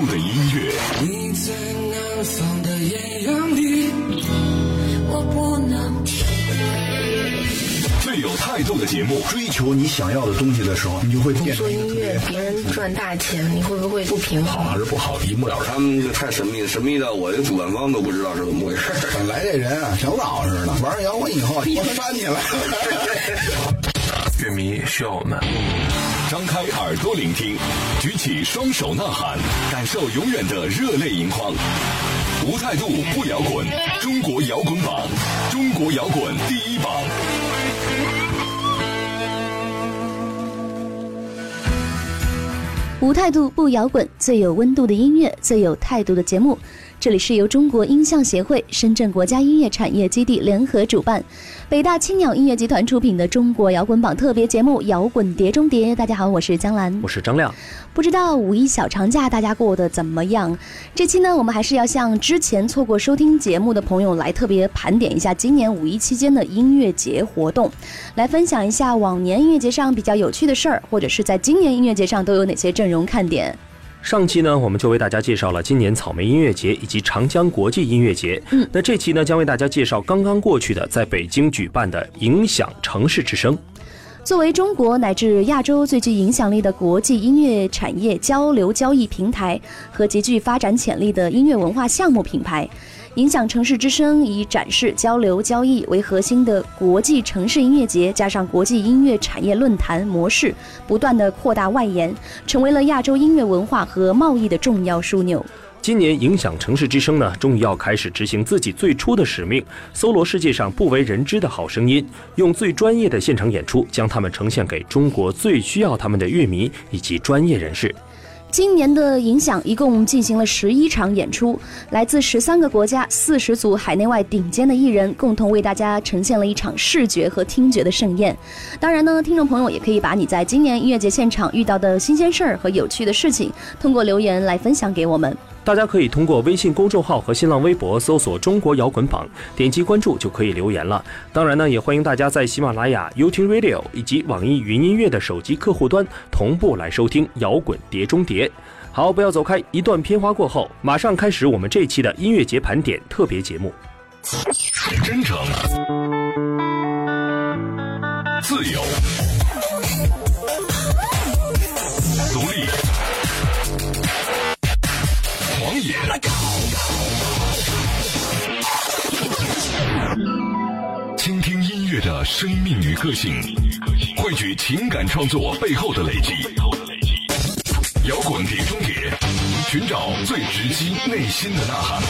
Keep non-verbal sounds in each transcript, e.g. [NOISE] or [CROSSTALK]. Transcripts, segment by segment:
度的音乐。你在南方的艳阳里，我不能。最有态度的节目，追求你想要的东西的时候，你就会变做音乐，别人赚大钱，你会不会不平衡？好还是不好，一目了然。他们这太神秘，神秘到我这主办方都不知道是怎么回事。本来这人啊，小老实的，玩摇滚以后，我翻起来了。[LAUGHS] [LAUGHS] 乐迷需要我们。张开耳朵聆听，举起双手呐喊，感受永远的热泪盈眶。无态度不摇滚，中国摇滚榜，中国摇滚第一榜。无态度不摇滚，最有温度的音乐，最有态度的节目。这里是由中国音像协会、深圳国家音乐产业基地联合主办，北大青鸟音乐集团出品的中国摇滚榜特别节目《摇滚碟中谍》。大家好，我是江兰，我是张亮。不知道五一小长假大家过得怎么样？这期呢，我们还是要向之前错过收听节目的朋友来特别盘点一下今年五一期间的音乐节活动，来分享一下往年音乐节上比较有趣的事儿，或者是在今年音乐节上都有哪些阵容看点。上期呢，我们就为大家介绍了今年草莓音乐节以及长江国际音乐节。嗯，那这期呢，将为大家介绍刚刚过去的在北京举办的影响城市之声。作为中国乃至亚洲最具影响力的国际音乐产业交流交易平台和极具发展潜力的音乐文化项目品牌。影响城市之声以展示、交流、交易为核心的国际城市音乐节，加上国际音乐产业论坛模式，不断的扩大外延，成为了亚洲音乐文化和贸易的重要枢纽。今年影响城市之声呢，终于要开始执行自己最初的使命，搜罗世界上不为人知的好声音，用最专业的现场演出，将他们呈现给中国最需要他们的乐迷以及专业人士。今年的影响一共进行了十一场演出，来自十三个国家、四十组海内外顶尖的艺人，共同为大家呈现了一场视觉和听觉的盛宴。当然呢，听众朋友也可以把你在今年音乐节现场遇到的新鲜事儿和有趣的事情，通过留言来分享给我们。大家可以通过微信公众号和新浪微博搜索“中国摇滚榜”，点击关注就可以留言了。当然呢，也欢迎大家在喜马拉雅、YouTube Radio 以及网易云音乐的手机客户端同步来收听《摇滚碟中谍》。好，不要走开，一段片花过后，马上开始我们这期的音乐节盘点特别节目。真诚，乐的生命与个性，汇聚情感创作背后的累积。摇滚碟中谍，寻找最直击内心的呐喊。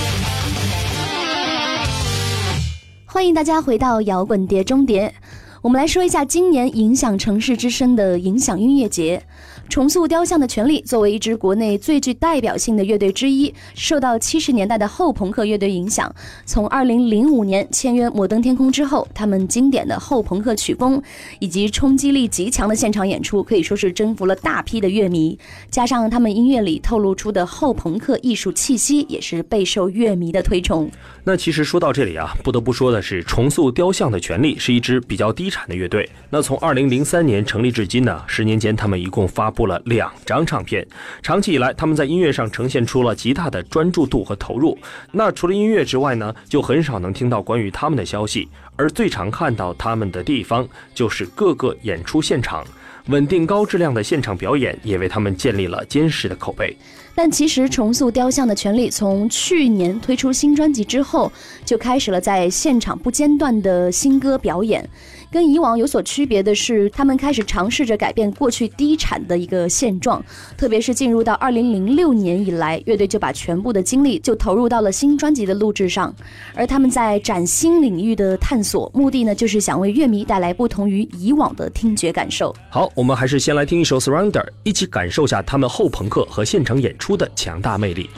欢迎大家回到摇滚碟中谍，我们来说一下今年影响城市之声的影响音乐节。重塑雕像的权利作为一支国内最具代表性的乐队之一，受到七十年代的后朋克乐队影响。从二零零五年签约摩登天空之后，他们经典的后朋克曲风以及冲击力极强的现场演出，可以说是征服了大批的乐迷。加上他们音乐里透露出的后朋克艺术气息，也是备受乐迷的推崇。那其实说到这里啊，不得不说的是，重塑雕像的权利是一支比较低产的乐队。那从二零零三年成立至今呢，十年间他们一共发布了两张唱片。长期以来，他们在音乐上呈现出了极大的专注度和投入。那除了音乐之外呢，就很少能听到关于他们的消息，而最常看到他们的地方就是各个演出现场。稳定高质量的现场表演也为他们建立了坚实的口碑。但其实重塑雕像的权利从去年推出新专辑之后，就开始了在现场不间断的新歌表演。跟以往有所区别的是，他们开始尝试着改变过去低产的一个现状。特别是进入到二零零六年以来，乐队就把全部的精力就投入到了新专辑的录制上。而他们在崭新领域的探索，目的呢就是想为乐迷带来不同于以往的听觉感受。好，我们还是先来听一首《Surrender》，一起感受下他们后朋克和现场演出的强大魅力。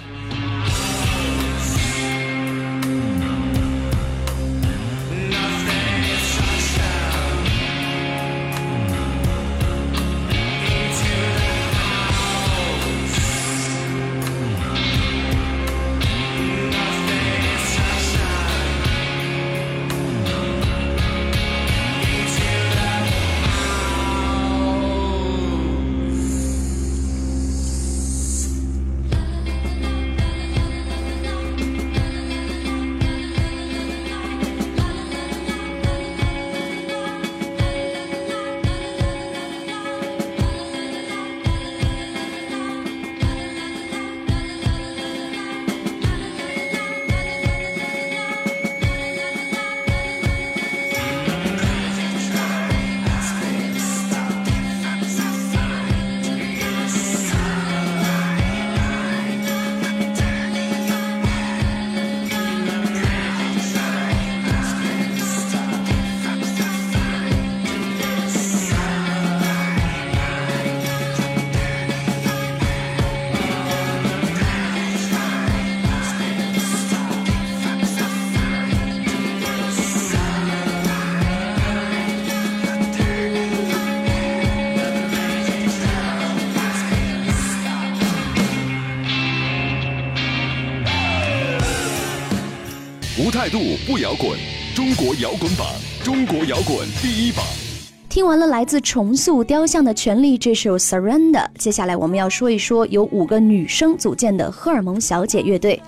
度不摇滚，中国摇滚榜，中国摇滚第一榜。听完了来自重塑雕像的权利这首 Surrender，接下来我们要说一说由五个女生组建的荷尔蒙小姐乐队。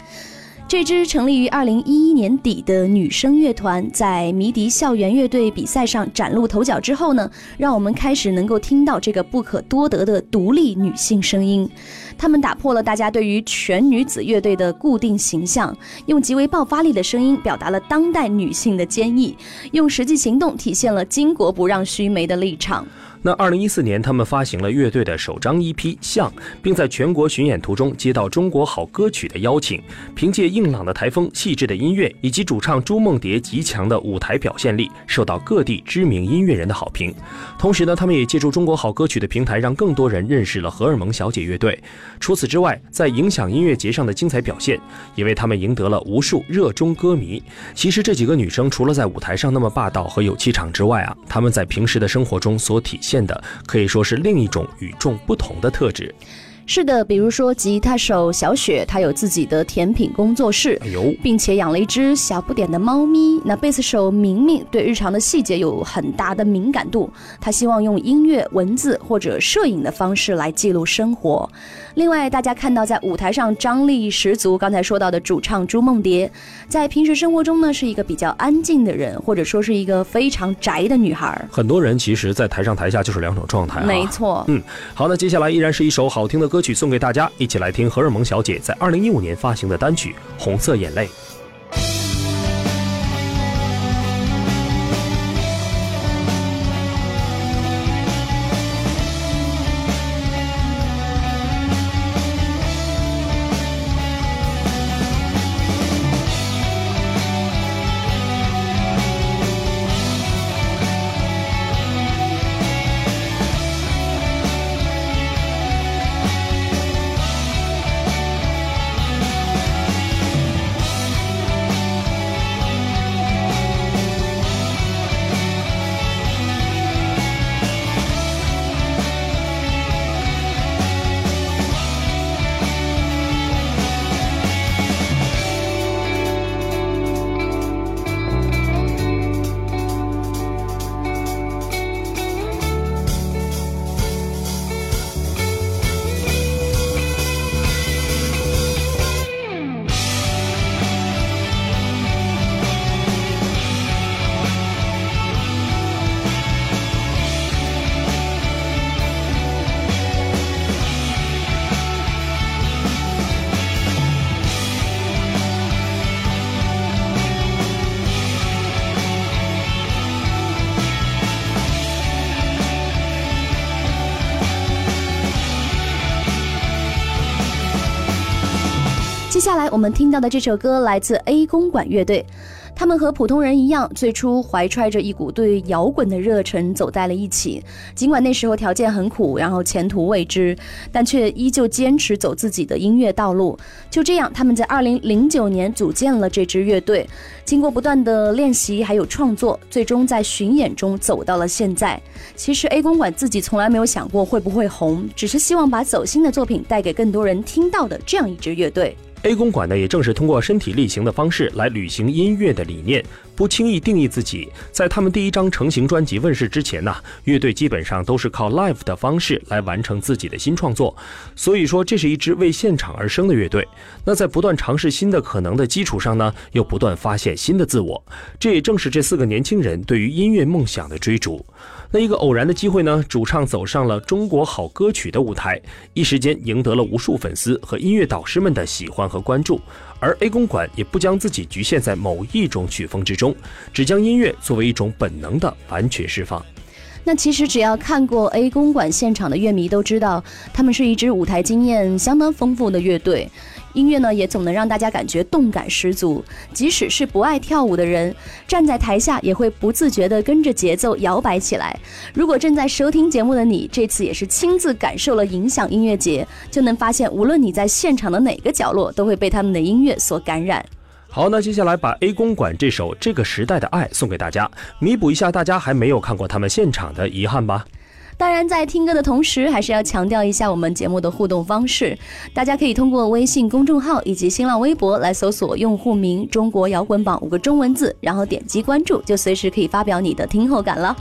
这支成立于二零一一年底的女声乐团，在迷笛校园乐队比赛上崭露头角之后呢，让我们开始能够听到这个不可多得的独立女性声音。她们打破了大家对于全女子乐队的固定形象，用极为爆发力的声音表达了当代女性的坚毅，用实际行动体现了巾帼不让须眉的立场。那二零一四年，他们发行了乐队的首张 EP《像》，并在全国巡演途中接到《中国好歌曲》的邀请，凭借硬朗的台风、细致的音乐以及主唱朱梦蝶极强的舞台表现力，受到各地知名音乐人的好评。同时呢，他们也借助《中国好歌曲》的平台，让更多人认识了荷尔蒙小姐乐队。除此之外，在影响音乐节上的精彩表现，也为他们赢得了无数热衷歌迷。其实这几个女生除了在舞台上那么霸道和有气场之外啊，她们在平时的生活中所体现。现的可以说是另一种与众不同的特质。是的，比如说吉他手小雪，她有自己的甜品工作室，哎并且养了一只小不点的猫咪。那贝斯手明明对日常的细节有很大的敏感度，他希望用音乐、文字或者摄影的方式来记录生活。另外，大家看到在舞台上张力十足，刚才说到的主唱朱梦蝶，在平时生活中呢是一个比较安静的人，或者说是一个非常宅的女孩。很多人其实，在台上台下就是两种状态。没错。嗯，好，那接下来依然是一首好听的歌曲送给大家，一起来听荷尔蒙小姐在二零一五年发行的单曲《红色眼泪》。接下来我们听到的这首歌来自 A 公馆乐队，他们和普通人一样，最初怀揣着一股对摇滚的热忱走在了一起。尽管那时候条件很苦，然后前途未知，但却依旧坚持走自己的音乐道路。就这样，他们在2009年组建了这支乐队。经过不断的练习还有创作，最终在巡演中走到了现在。其实 A 公馆自己从来没有想过会不会红，只是希望把走心的作品带给更多人听到的这样一支乐队。A 公馆呢，也正是通过身体力行的方式来履行音乐的理念，不轻易定义自己。在他们第一张成型专辑问世之前呢，乐队基本上都是靠 live 的方式来完成自己的新创作。所以说，这是一支为现场而生的乐队。那在不断尝试新的可能的基础上呢，又不断发现新的自我。这也正是这四个年轻人对于音乐梦想的追逐。那一个偶然的机会呢，主唱走上了中国好歌曲的舞台，一时间赢得了无数粉丝和音乐导师们的喜欢和关注。而 A 公馆也不将自己局限在某一种曲风之中，只将音乐作为一种本能的完全释放。那其实只要看过 A 公馆现场的乐迷都知道，他们是一支舞台经验相当丰富的乐队。音乐呢，也总能让大家感觉动感十足。即使是不爱跳舞的人，站在台下也会不自觉地跟着节奏摇摆起来。如果正在收听节目的你，这次也是亲自感受了影响音乐节，就能发现，无论你在现场的哪个角落，都会被他们的音乐所感染。好，那接下来把 A 公馆这首《这个时代的爱》送给大家，弥补一下大家还没有看过他们现场的遗憾吧。当然，在听歌的同时，还是要强调一下我们节目的互动方式。大家可以通过微信公众号以及新浪微博来搜索用户名“中国摇滚榜”五个中文字，然后点击关注，就随时可以发表你的听后感了。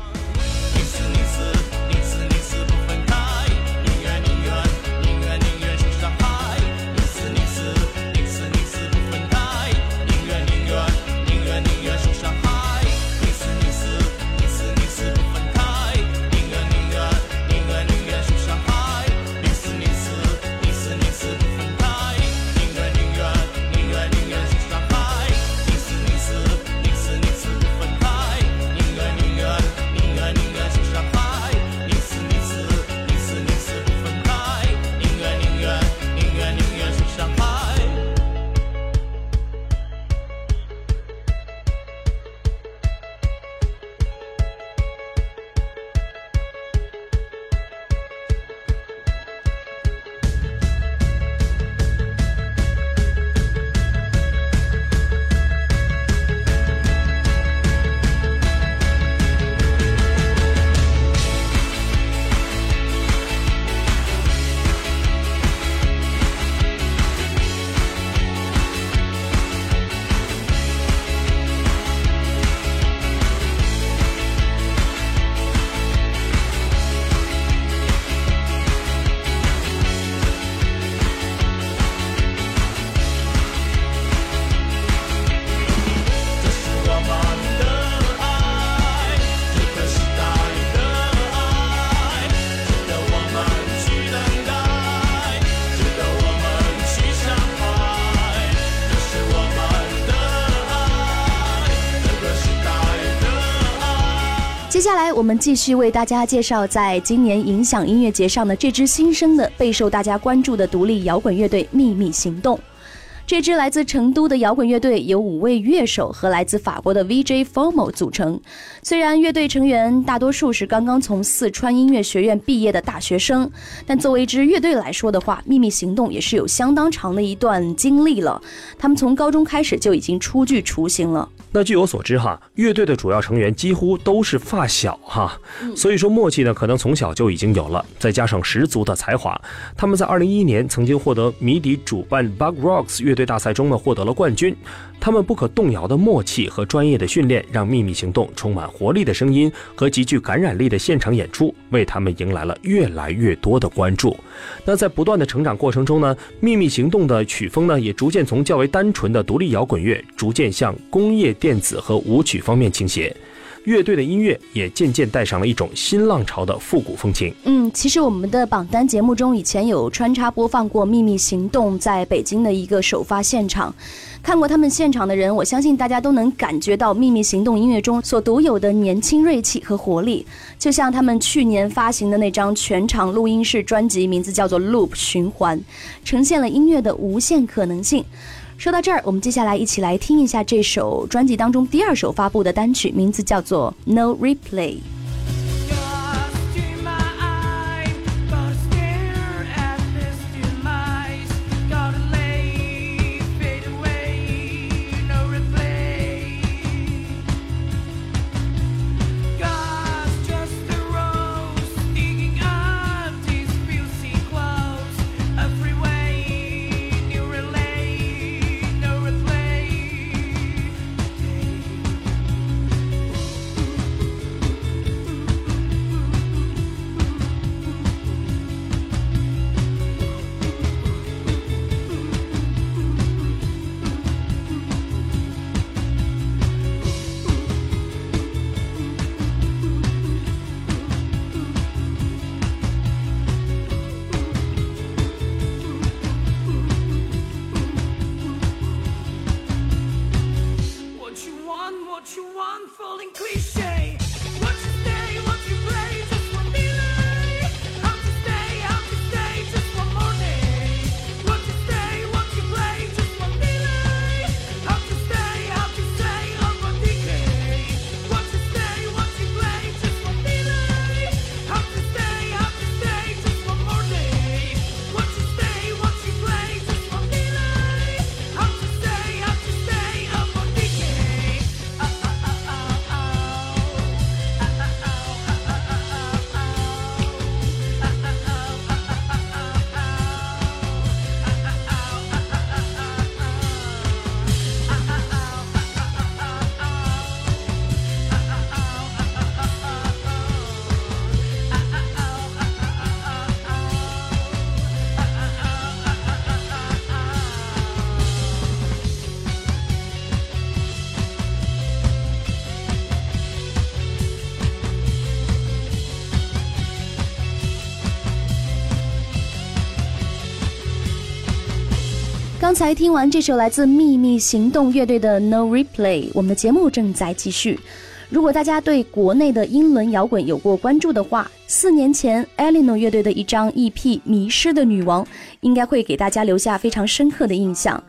接下来，我们继续为大家介绍在今年影响音乐节上的这支新生的、备受大家关注的独立摇滚乐队——秘密行动。这支来自成都的摇滚乐队由五位乐手和来自法国的 VJ Formo 组成。虽然乐队成员大多数是刚刚从四川音乐学院毕业的大学生，但作为一支乐队来说的话，秘密行动也是有相当长的一段经历了。他们从高中开始就已经初具雏形了。那据我所知哈，乐队的主要成员几乎都是发小哈，所以说默契呢可能从小就已经有了，再加上十足的才华，他们在二零一一年曾经获得迷笛主办 Bug Rocks 乐队大赛中呢获得了冠军。他们不可动摇的默契和专业的训练，让秘密行动充满活力的声音和极具感染力的现场演出，为他们迎来了越来越多的关注。那在不断的成长过程中呢，秘密行动的曲风呢也逐渐从较为单纯的独立摇滚乐，逐渐向工业电子和舞曲方面倾斜。乐队的音乐也渐渐带上了一种新浪潮的复古风情。嗯，其实我们的榜单节目中以前有穿插播放过秘密行动在北京的一个首发现场。看过他们现场的人，我相信大家都能感觉到秘密行动音乐中所独有的年轻锐气和活力。就像他们去年发行的那张全场录音室专辑，名字叫做《Loop 循环》，呈现了音乐的无限可能性。说到这儿，我们接下来一起来听一下这首专辑当中第二首发布的单曲，名字叫做《No Replay》。才听完这首来自秘密行动乐队的 No Replay，我们的节目正在继续。如果大家对国内的英伦摇滚有过关注的话，四年前 e l e n o 乐队的一张 EP《迷失的女王》应该会给大家留下非常深刻的印象。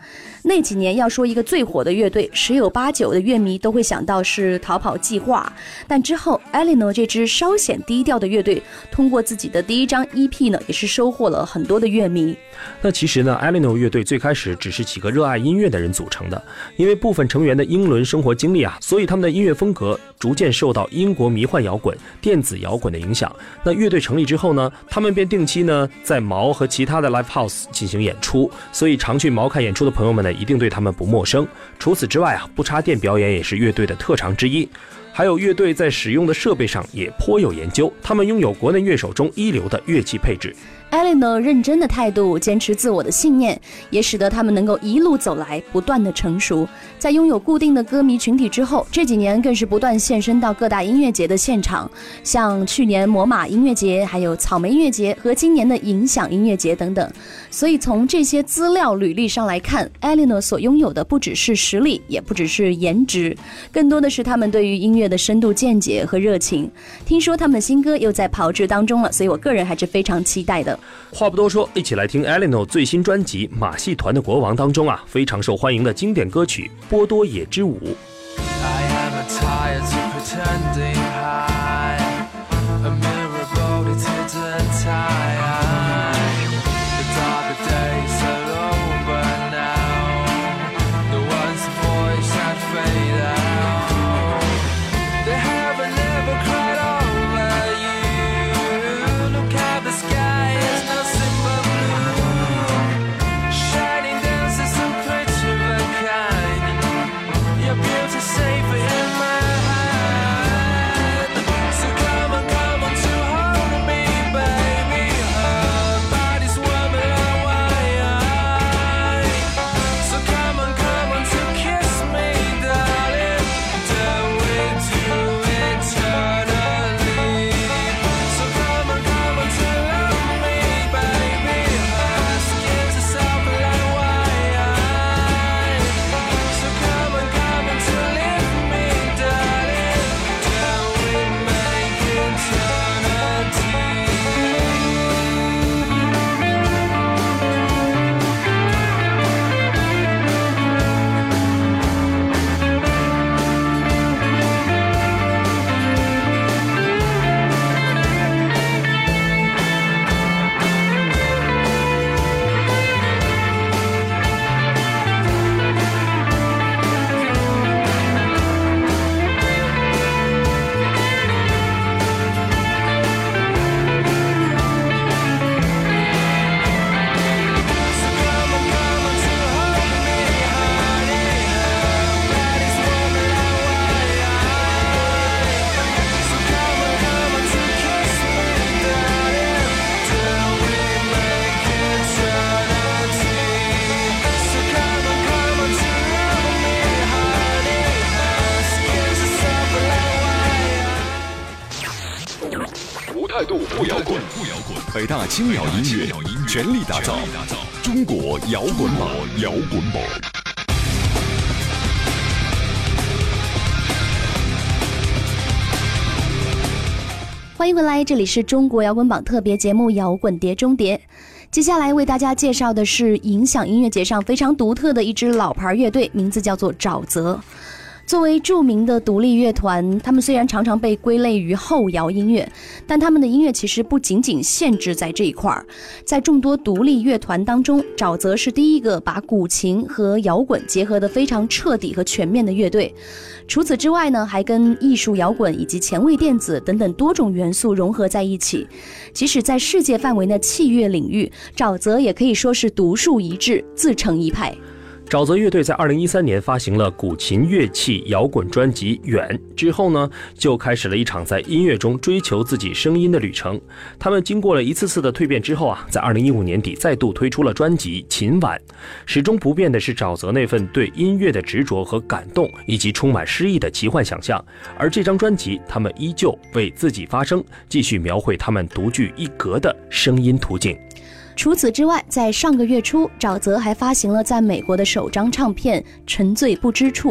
那几年要说一个最火的乐队，十有八九的乐迷都会想到是逃跑计划。但之后，Eleanor 这支稍显低调的乐队，通过自己的第一张 EP 呢，也是收获了很多的乐迷。那其实呢，Eleanor 乐队最开始只是几个热爱音乐的人组成的，因为部分成员的英伦生活经历啊，所以他们的音乐风格逐渐受到英国迷幻摇滚、电子摇滚的影响。那乐队成立之后呢，他们便定期呢在毛和其他的 live house 进行演出，所以常去毛看演出的朋友们呢，一定对他们不陌生。除此之外啊，不插电表演也是乐队的特长之一。还有乐队在使用的设备上也颇有研究，他们拥有国内乐手中一流的乐器配置。Eleanor 认真的态度，坚持自我的信念，也使得他们能够一路走来，不断的成熟。在拥有固定的歌迷群体之后，这几年更是不断现身到各大音乐节的现场，像去年魔马音乐节，还有草莓音乐节和今年的影响音乐节等等。所以从这些资料履历上来看，Eleanor 所拥有的不只是实力，也不只是颜值，更多的是他们对于音乐的深度见解和热情。听说他们的新歌又在炮制当中了，所以我个人还是非常期待的。话不多说，一起来听 Eleanor 最新专辑《马戏团的国王》当中啊非常受欢迎的经典歌曲《波多野之舞》。北大青鸟音乐全力打造中国摇滚榜，摇滚榜。欢迎回来，这里是中国摇滚榜特别节目《摇滚碟中碟》。接下来为大家介绍的是影响音乐节上非常独特的一支老牌乐队，名字叫做沼泽。作为著名的独立乐团，他们虽然常常被归类于后摇音乐，但他们的音乐其实不仅仅限制在这一块儿。在众多独立乐团当中，沼泽是第一个把古琴和摇滚结合得非常彻底和全面的乐队。除此之外呢，还跟艺术摇滚以及前卫电子等等多种元素融合在一起。即使在世界范围的器乐领域，沼泽也可以说是独树一帜，自成一派。沼泽乐队在二零一三年发行了古琴乐器摇滚专辑《远》之后呢，就开始了一场在音乐中追求自己声音的旅程。他们经过了一次次的蜕变之后啊，在二零一五年底再度推出了专辑《琴晚》。始终不变的是沼泽那份对音乐的执着和感动，以及充满诗意的奇幻想象。而这张专辑，他们依旧为自己发声，继续描绘他们独具一格的声音途径。除此之外，在上个月初，沼泽还发行了在美国的首张唱片《沉醉不知处》。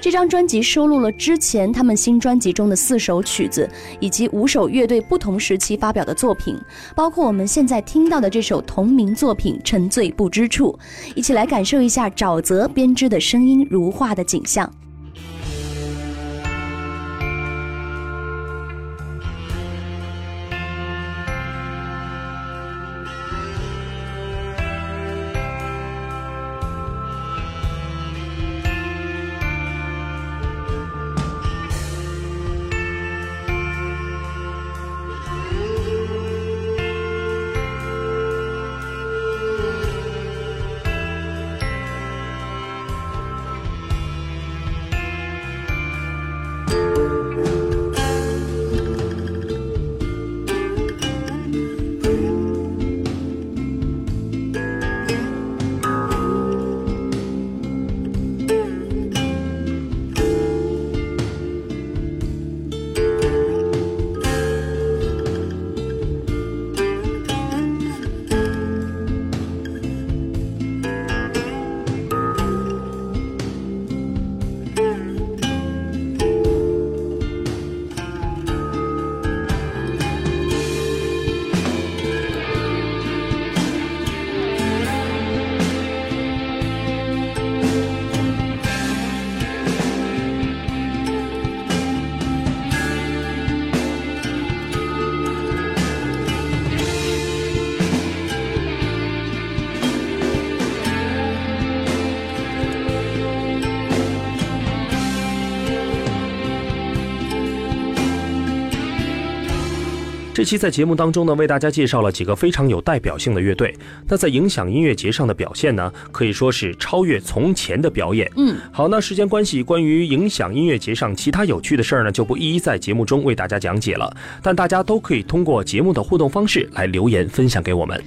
这张专辑收录了之前他们新专辑中的四首曲子，以及五首乐队不同时期发表的作品，包括我们现在听到的这首同名作品《沉醉不知处》。一起来感受一下沼泽编织的声音如画的景象。这期在节目当中呢，为大家介绍了几个非常有代表性的乐队。那在影响音乐节上的表现呢，可以说是超越从前的表演。嗯，好，那时间关系，关于影响音乐节上其他有趣的事儿呢，就不一一在节目中为大家讲解了。但大家都可以通过节目的互动方式来留言分享给我们。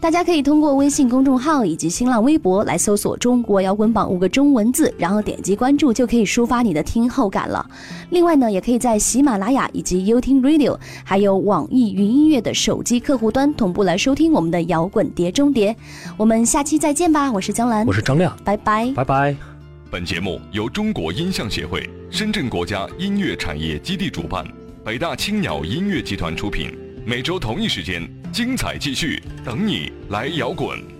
大家可以通过微信公众号以及新浪微博来搜索“中国摇滚榜”五个中文字，然后点击关注，就可以抒发你的听后感了。另外呢，也可以在喜马拉雅以及 y o u t i n Radio，还有网易云音乐的手机客户端同步来收听我们的摇滚碟中谍。我们下期再见吧！我是江兰，我是张亮，拜拜，拜拜。本节目由中国音像协会、深圳国家音乐产业基地主办，北大青鸟音乐集团出品。每周同一时间，精彩继续，等你来摇滚。